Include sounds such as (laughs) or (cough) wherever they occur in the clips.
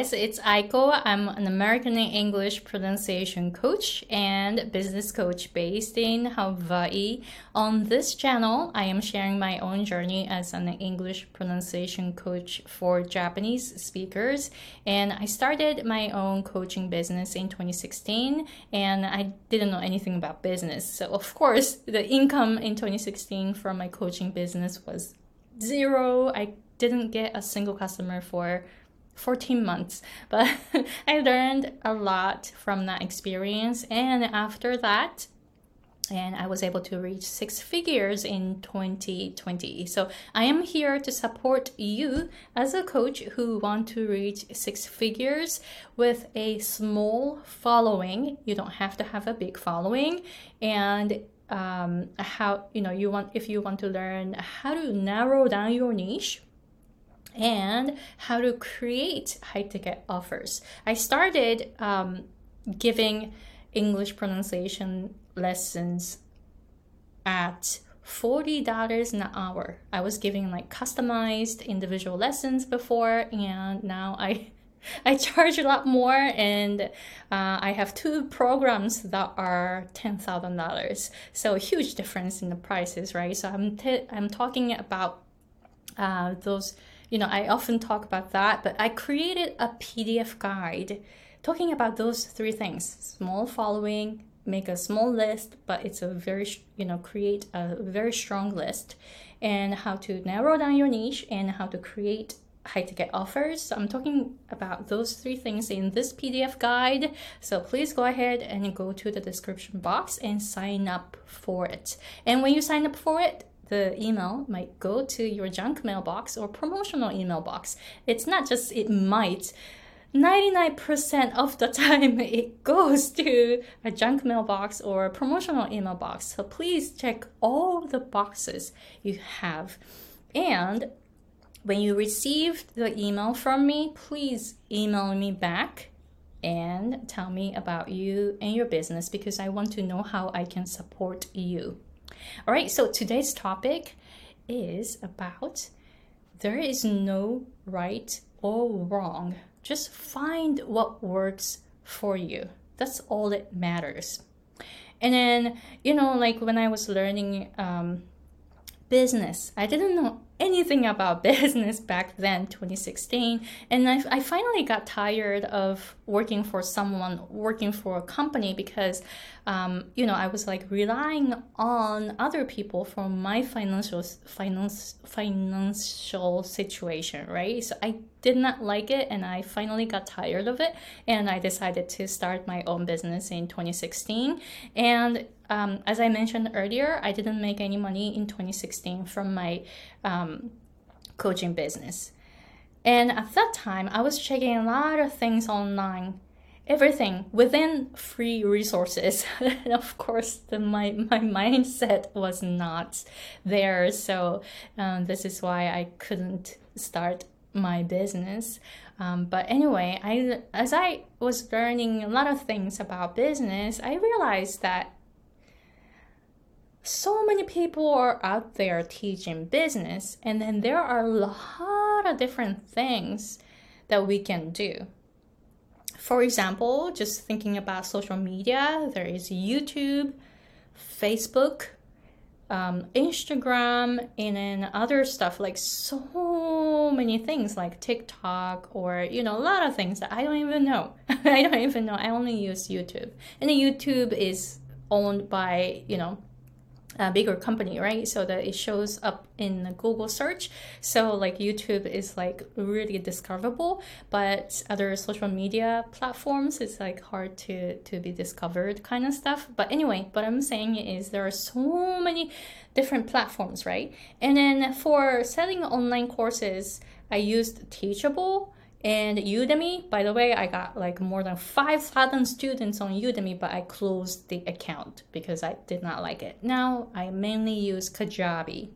guys, it's Aiko. I'm an American English pronunciation coach and business coach based in Hawaii. On this channel, I am sharing my own journey as an English pronunciation coach for Japanese speakers. And I started my own coaching business in 2016 and I didn't know anything about business. So, of course, the income in 2016 from my coaching business was zero. I didn't get a single customer for 14 months but (laughs) i learned a lot from that experience and after that and I was able to reach six figures in 2020. So I am here to support you as a coach who want to reach six figures with a small following. You don't have to have a big following and um, how you know you want if you want to learn how to narrow down your niche and how to create high ticket offers. I started um, giving English pronunciation lessons at $40 an hour. I was giving like customized individual lessons before, and now I (laughs) I charge a lot more, and uh, I have two programs that are ten thousand dollars. So huge difference in the prices, right? So I'm t- I'm talking about uh, those you know, I often talk about that, but I created a PDF guide talking about those three things small following, make a small list, but it's a very, you know, create a very strong list, and how to narrow down your niche and how to create high ticket offers. So I'm talking about those three things in this PDF guide. So please go ahead and go to the description box and sign up for it. And when you sign up for it, the email might go to your junk mailbox or promotional email box. It's not just it might. 99% of the (laughs) time it goes to a junk mailbox or a promotional email box. So please check all the boxes you have. And when you receive the email from me, please email me back and tell me about you and your business because I want to know how I can support you. All right, so today's topic is about there is no right or wrong. Just find what works for you. That's all that matters. And then, you know, like when I was learning um, business, I didn't know anything about (laughs) business back then 2016 and I, I finally got tired of working for someone working for a company because um, you know i was like relying on other people for my financial finance financial situation right? So i did not like it and i finally got tired of it and i decided to start my own business in 2016 and um, as I mentioned earlier, I didn't make any money in 2016 from my um, coaching business. And at that time, I was checking a lot of things online, everything within free resources. (laughs) and of course, the, my, my mindset was not there. So, um, this is why I couldn't start my business. Um, but anyway, I as I was learning a lot of things about business, I realized that so many people are out there teaching business, and then there are a lot of different things that we can do. For example, just thinking about social media, there is YouTube, Facebook, um, Instagram, and then other stuff like so many things like TikTok or you know a lot of things that I don't even know. (laughs) I don't even know. I only use YouTube, and YouTube is owned by you know a bigger company, right? So that it shows up in the Google search. So like YouTube is like really discoverable, but other social media platforms it's like hard to to be discovered kind of stuff. But anyway, what I'm saying is there are so many different platforms, right? And then for selling online courses, I used Teachable and Udemy, by the way, I got like more than 5,000 students on Udemy, but I closed the account because I did not like it. Now I mainly use Kajabi.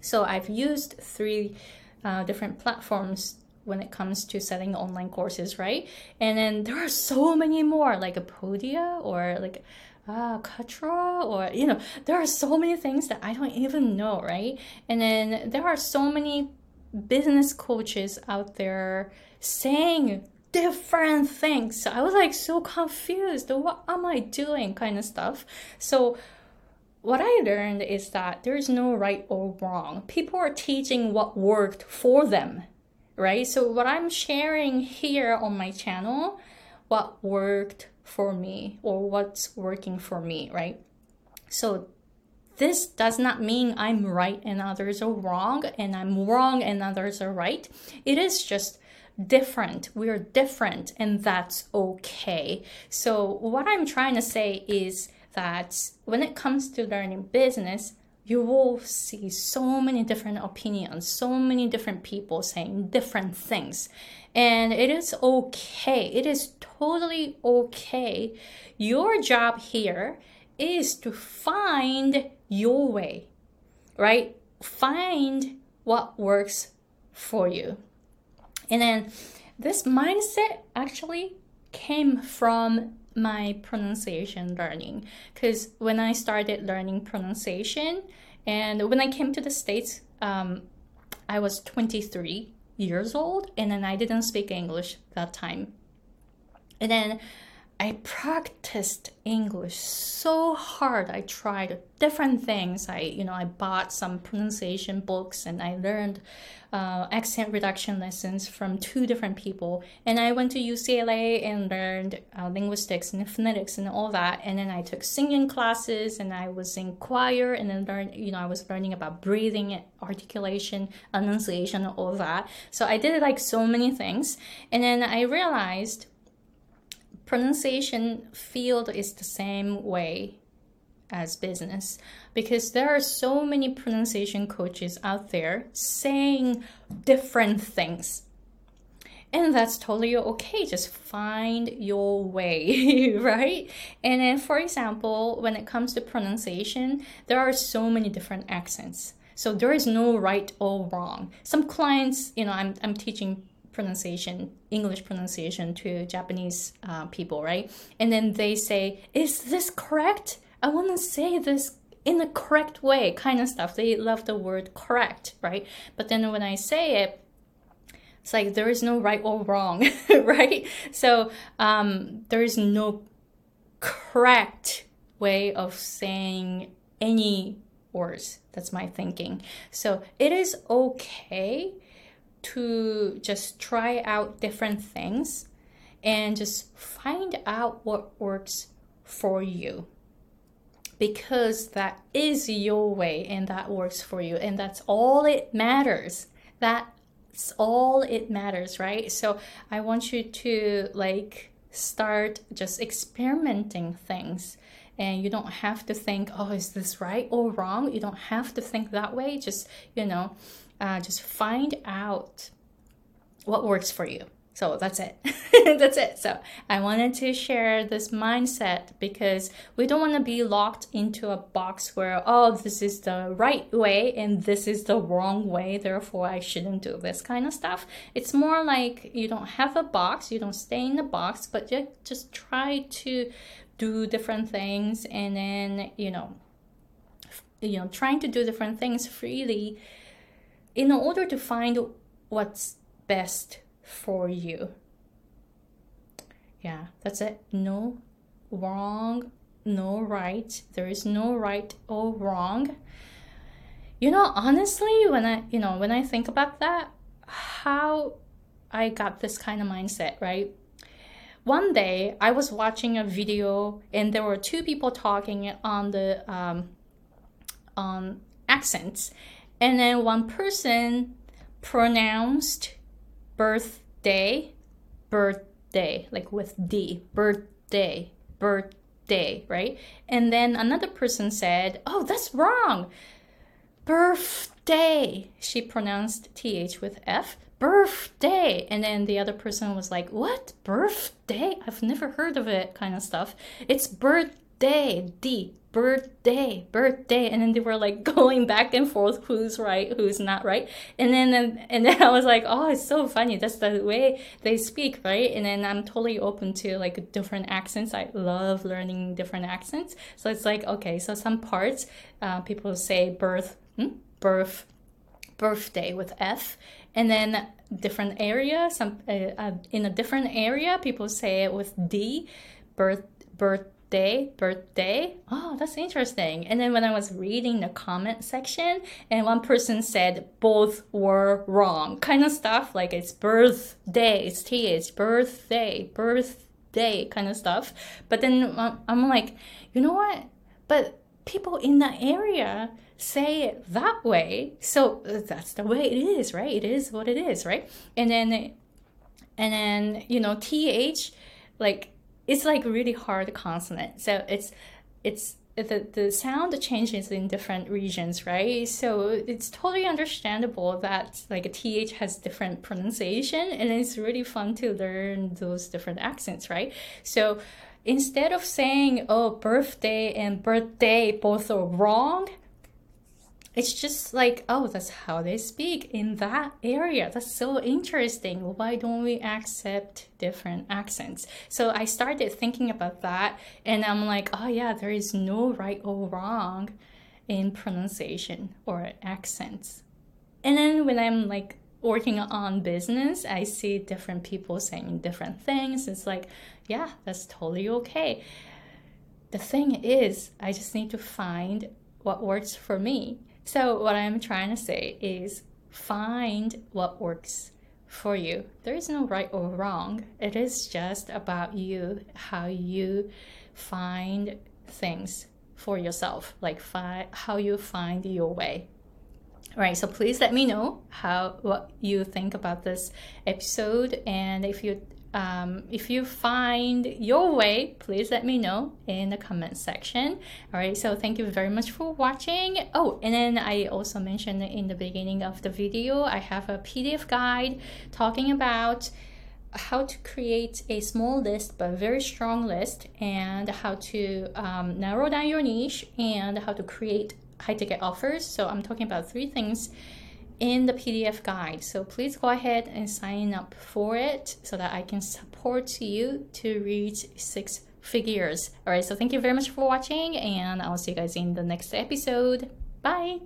So I've used three uh, different platforms when it comes to selling online courses, right? And then there are so many more, like a Podia or like uh, Kartra, or you know, there are so many things that I don't even know, right? And then there are so many business coaches out there saying different things. So I was like so confused. What am I doing? Kind of stuff. So what I learned is that there's no right or wrong. People are teaching what worked for them, right? So what I'm sharing here on my channel, what worked for me or what's working for me, right? So this does not mean I'm right and others are wrong and I'm wrong and others are right. It is just different. We're different and that's okay. So what I'm trying to say is that when it comes to learning business, you will see so many different opinions, so many different people saying different things. And it is okay. It is totally okay. Your job here is to find your way, right? Find what works for you. And then this mindset actually came from my pronunciation learning because when I started learning pronunciation and when I came to the States, um, I was 23 years old and then I didn't speak English that time. And then I practiced English so hard. I tried different things. I, you know, I bought some pronunciation books and I learned uh, accent reduction lessons from two different people. And I went to UCLA and learned uh, linguistics and phonetics and all that. And then I took singing classes and I was in choir and then learned, you know, I was learning about breathing, articulation, enunciation, all that. So I did like so many things. And then I realized pronunciation field is the same way as business because there are so many pronunciation coaches out there saying different things. And that's totally okay. Just find your way, (laughs) right? And then, for example, when it comes to pronunciation, there are so many different accents. So there is no right or wrong. Some clients, you know, I'm, I'm teaching pronunciation, English pronunciation to Japanese uh, people, right? And then they say, Is this correct? I want to say this in the correct way, kind of stuff. They love the word correct, right? But then when I say it, it's like there is no right or wrong, (laughs) right? So um, there is no correct way of saying any words. That's my thinking. So it is okay to just try out different things and just find out what works for you. Because that is your way and that works for you and that's all it matters. That's all it matters right? So i want you to like start just experimenting things and you don't have to think oh is this right or wrong you don't have to think that way just you know uh, just find out what works for you. So that's it. (laughs) that's it. So I wanted to share this mindset because we don't want to be locked into a box where, oh, this is the right way and this is the wrong way, therefore I shouldn't do this kind of stuff. It's more like you don't have a box, you don't stay in the box, but just try to do different things and then, you know, you know, trying to do different things freely in order to find what's best for you. Yeah, that's it. No wrong, no right. There is no right or wrong. You know, honestly, when I, you know, when I think about that, how I got this kind of mindset, right? One day I was watching a video and there were two people talking on the um, on accents and then one person pronounced birthday, birthday, like with D, birthday, birthday, right? And then another person said, oh, that's wrong. Birthday. She pronounced TH with F. Birthday. And then the other person was like, what? Birthday? I've never heard of it, kind of stuff. It's birthday, D birthday, birthday, and then they were like (laughs) going back and forth, who's right, who's not right, and then and then (laughs) I was like, oh, it's so funny. That's the way they speak, right? And then I'm totally open to like different accents. I love learning different accents. So it's like okay, so some parts uh, people say birth, hmm? birth, birthday with F, and then different area some uh, uh, in a different area people say it with d birth birthday birthday. Oh that's interesting. And then when i was reading the comment section and one person said both were wrong. Kind of stuff like it's birthday it's th birthday birthday kind of stuff. But then i'm like you know what? But people in that area say it that way. So uh, that's the way it is, right? It is what it is, right? And then, and then, you know, TH, like, it's like really hard consonant. So it's, it's, the, the sound changes in different regions, right? So it's totally understandable that like a th has different pronunciation, and it's really fun to learn those different accents, right? So instead of saying oh birthday and birthday both are wrong, it's just like oh that's how they speak in that area. That's so interesting. Why don't we accept different accents? So i started thinking about that and i'm like oh yeah there is no right or wrong in pronunciation or accents. And then when i'm like working on business i see different people saying different things. It's like yeah that's totally okay. The thing is i just need to find what works for me so, what I'm trying to say is find what works for you. There is no right or wrong. It is just about you, how you find things for yourself, like fi- how you find your way. All right, so please let me know how what you think about this episode, and if you um, if you find your way, please let me know in the comment section. All right, so thank you very much for watching. Oh, and then I also mentioned in the beginning of the video, I have a PDF guide talking about how to create a small list but very strong list and how to um, narrow down your niche and how to create high ticket offers. So I'm talking about three things in the PDF guide. So please go ahead and sign up for it so that I can support you to reach six figures. All right, so thank you very much for watching, and I'll see you guys in the next episode. Bye.